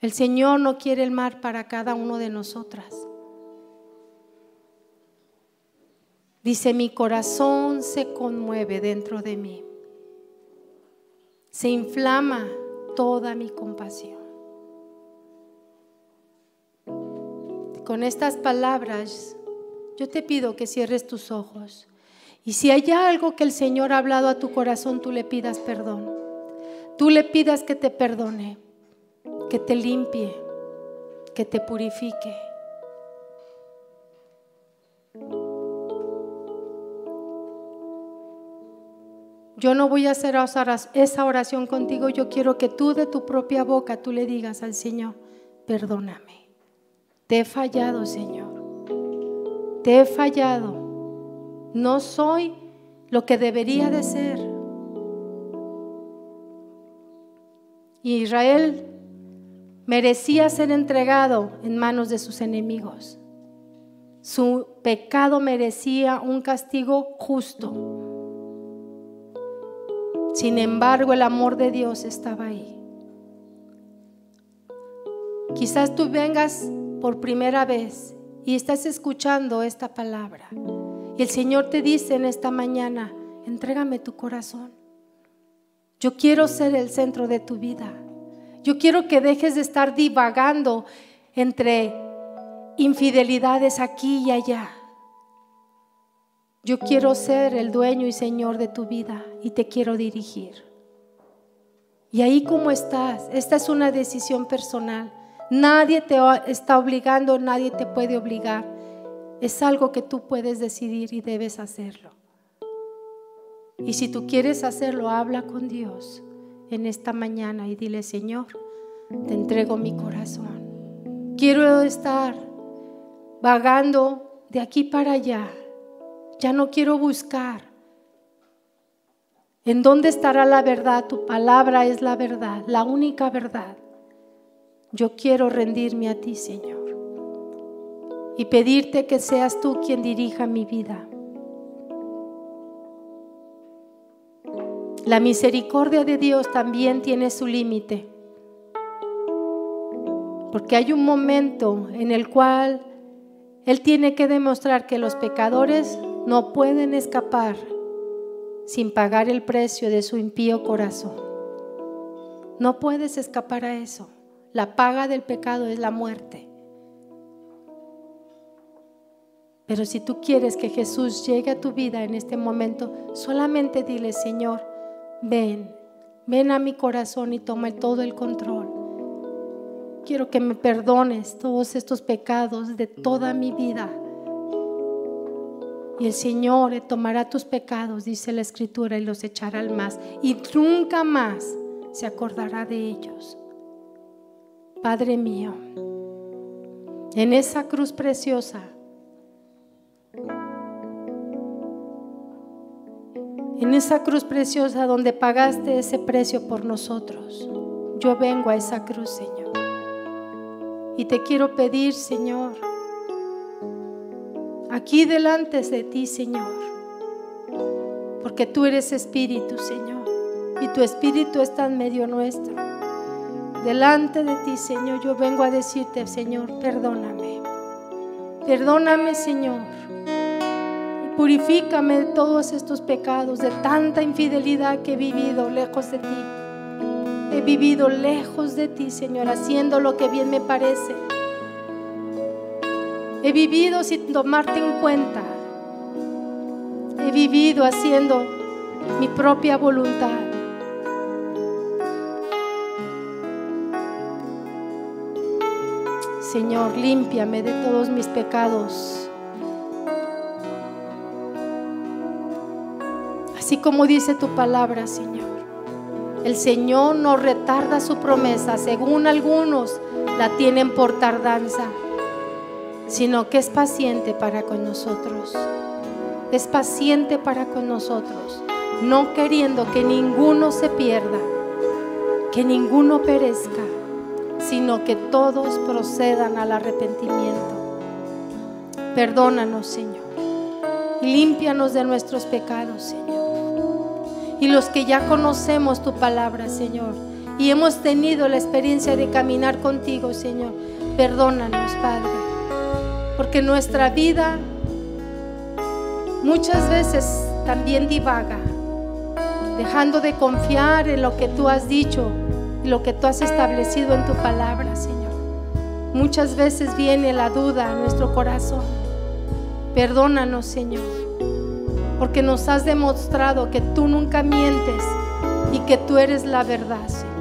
El Señor no quiere el mar para cada uno de nosotras. Dice, mi corazón se conmueve dentro de mí. Se inflama toda mi compasión. con estas palabras, yo te pido que cierres tus ojos. Y si hay algo que el Señor ha hablado a tu corazón, tú le pidas perdón. Tú le pidas que te perdone, que te limpie, que te purifique. Yo no voy a hacer esa oración contigo, yo quiero que tú de tu propia boca tú le digas al Señor, perdóname. Te he fallado, Señor. Te he fallado. No soy lo que debería de ser. Israel merecía ser entregado en manos de sus enemigos. Su pecado merecía un castigo justo. Sin embargo, el amor de Dios estaba ahí. Quizás tú vengas por primera vez y estás escuchando esta palabra. Y el Señor te dice en esta mañana, entrégame tu corazón. Yo quiero ser el centro de tu vida. Yo quiero que dejes de estar divagando entre infidelidades aquí y allá. Yo quiero ser el dueño y señor de tu vida y te quiero dirigir. Y ahí como estás, esta es una decisión personal. Nadie te está obligando, nadie te puede obligar. Es algo que tú puedes decidir y debes hacerlo. Y si tú quieres hacerlo, habla con Dios en esta mañana y dile, Señor, te entrego mi corazón. Quiero estar vagando de aquí para allá. Ya no quiero buscar. ¿En dónde estará la verdad? Tu palabra es la verdad, la única verdad. Yo quiero rendirme a ti, Señor, y pedirte que seas tú quien dirija mi vida. La misericordia de Dios también tiene su límite, porque hay un momento en el cual Él tiene que demostrar que los pecadores no pueden escapar sin pagar el precio de su impío corazón. No puedes escapar a eso. La paga del pecado es la muerte. Pero si tú quieres que Jesús llegue a tu vida en este momento, solamente dile, Señor, ven, ven a mi corazón y toma todo el control. Quiero que me perdones todos estos pecados de toda mi vida. Y el Señor tomará tus pecados, dice la Escritura, y los echará al más. Y nunca más se acordará de ellos. Padre mío, en esa cruz preciosa, en esa cruz preciosa donde pagaste ese precio por nosotros. Yo vengo a esa cruz, Señor. Y te quiero pedir, Señor, aquí delante de ti, Señor, porque tú eres espíritu, Señor, y tu espíritu está en medio nuestro. Delante de ti, Señor, yo vengo a decirte, Señor, perdóname. Perdóname, Señor. Purifícame de todos estos pecados, de tanta infidelidad que he vivido lejos de ti. He vivido lejos de ti, Señor, haciendo lo que bien me parece. He vivido sin tomarte en cuenta. He vivido haciendo mi propia voluntad. Señor, límpiame de todos mis pecados. Así como dice tu palabra, Señor. El Señor no retarda su promesa, según algunos la tienen por tardanza, sino que es paciente para con nosotros. Es paciente para con nosotros, no queriendo que ninguno se pierda, que ninguno perezca sino que todos procedan al arrepentimiento. Perdónanos, Señor, límpianos de nuestros pecados, Señor. Y los que ya conocemos tu palabra, Señor, y hemos tenido la experiencia de caminar contigo, Señor, perdónanos, Padre, porque nuestra vida muchas veces también divaga, dejando de confiar en lo que tú has dicho lo que tú has establecido en tu palabra, Señor. Muchas veces viene la duda a nuestro corazón. Perdónanos, Señor, porque nos has demostrado que tú nunca mientes y que tú eres la verdad, Señor.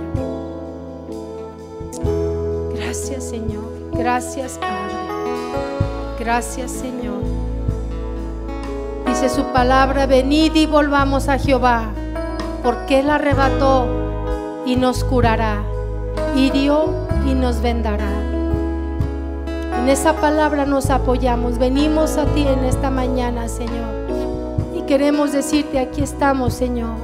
Gracias, Señor. Gracias, Padre. Gracias, Señor. Dice su palabra, venid y volvamos a Jehová, porque Él arrebató y nos curará, hirió y nos vendará. En esa palabra nos apoyamos, venimos a ti en esta mañana, Señor, y queremos decirte, aquí estamos, Señor.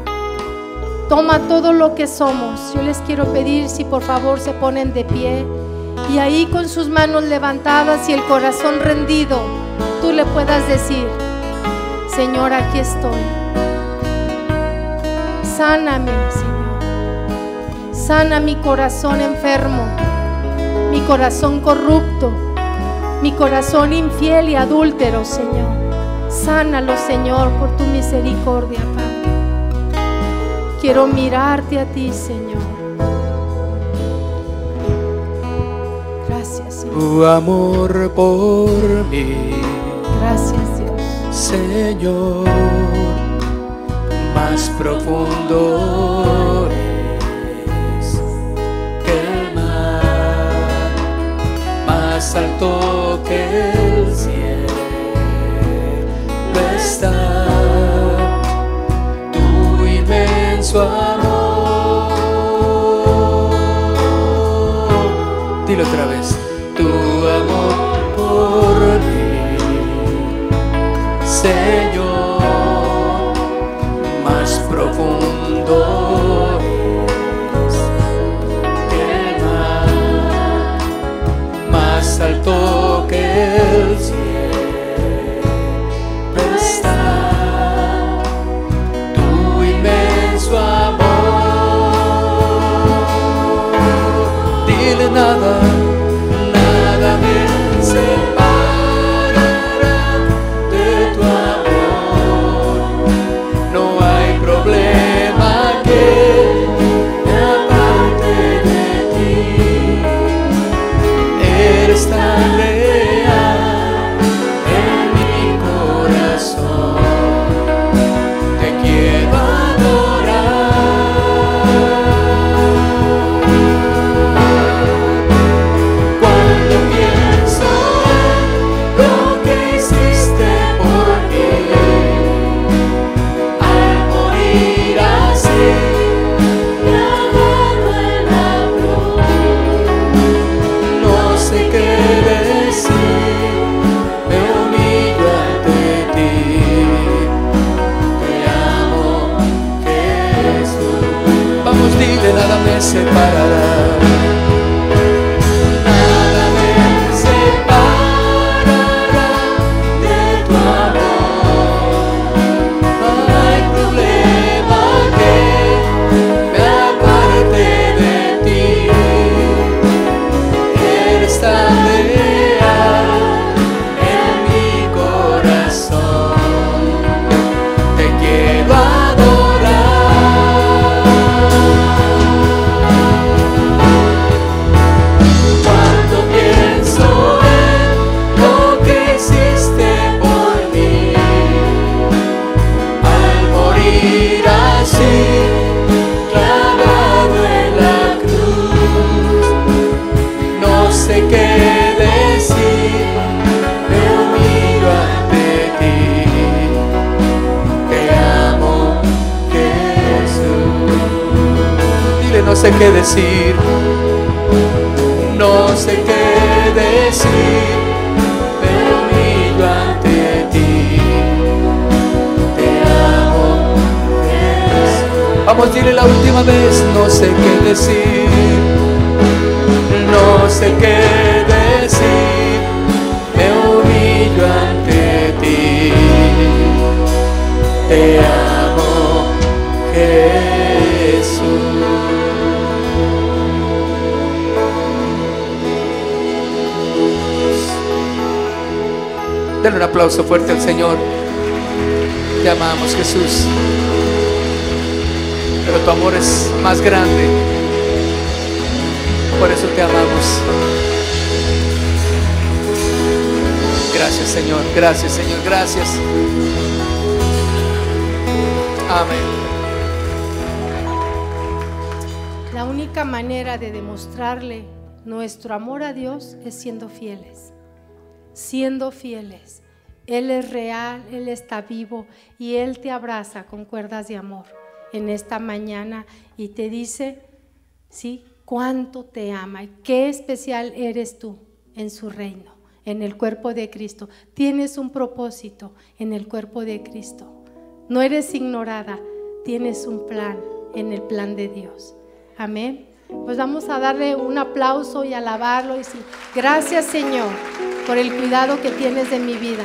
Toma todo lo que somos. Yo les quiero pedir si por favor se ponen de pie y ahí con sus manos levantadas y el corazón rendido, tú le puedas decir, Señor, aquí estoy. Sáname, Señor. Sana mi corazón enfermo, mi corazón corrupto, mi corazón infiel y adúltero, Señor. Sánalo, Señor, por tu misericordia, Padre. Quiero mirarte a ti, Señor. Tu amor por mí. Gracias, Dios. Señor, más profundo alto que el cielo está tu inmenso amor. Sé qué decir, me humillo ante ti, te amo, Jesús. Denle un aplauso fuerte al Señor. Te amamos, Jesús. Pero tu amor es más grande. Por eso te amamos. Gracias, Señor. Gracias, Señor. Gracias. Amén. La única manera de demostrarle nuestro amor a Dios es siendo fieles. Siendo fieles. Él es real, Él está vivo y Él te abraza con cuerdas de amor en esta mañana y te dice, sí, cuánto te ama y qué especial eres tú en su reino, en el cuerpo de Cristo. Tienes un propósito en el cuerpo de Cristo. No eres ignorada, tienes un plan en el plan de Dios. Amén. Pues vamos a darle un aplauso y alabarlo y decir, gracias Señor por el cuidado que tienes de mi vida.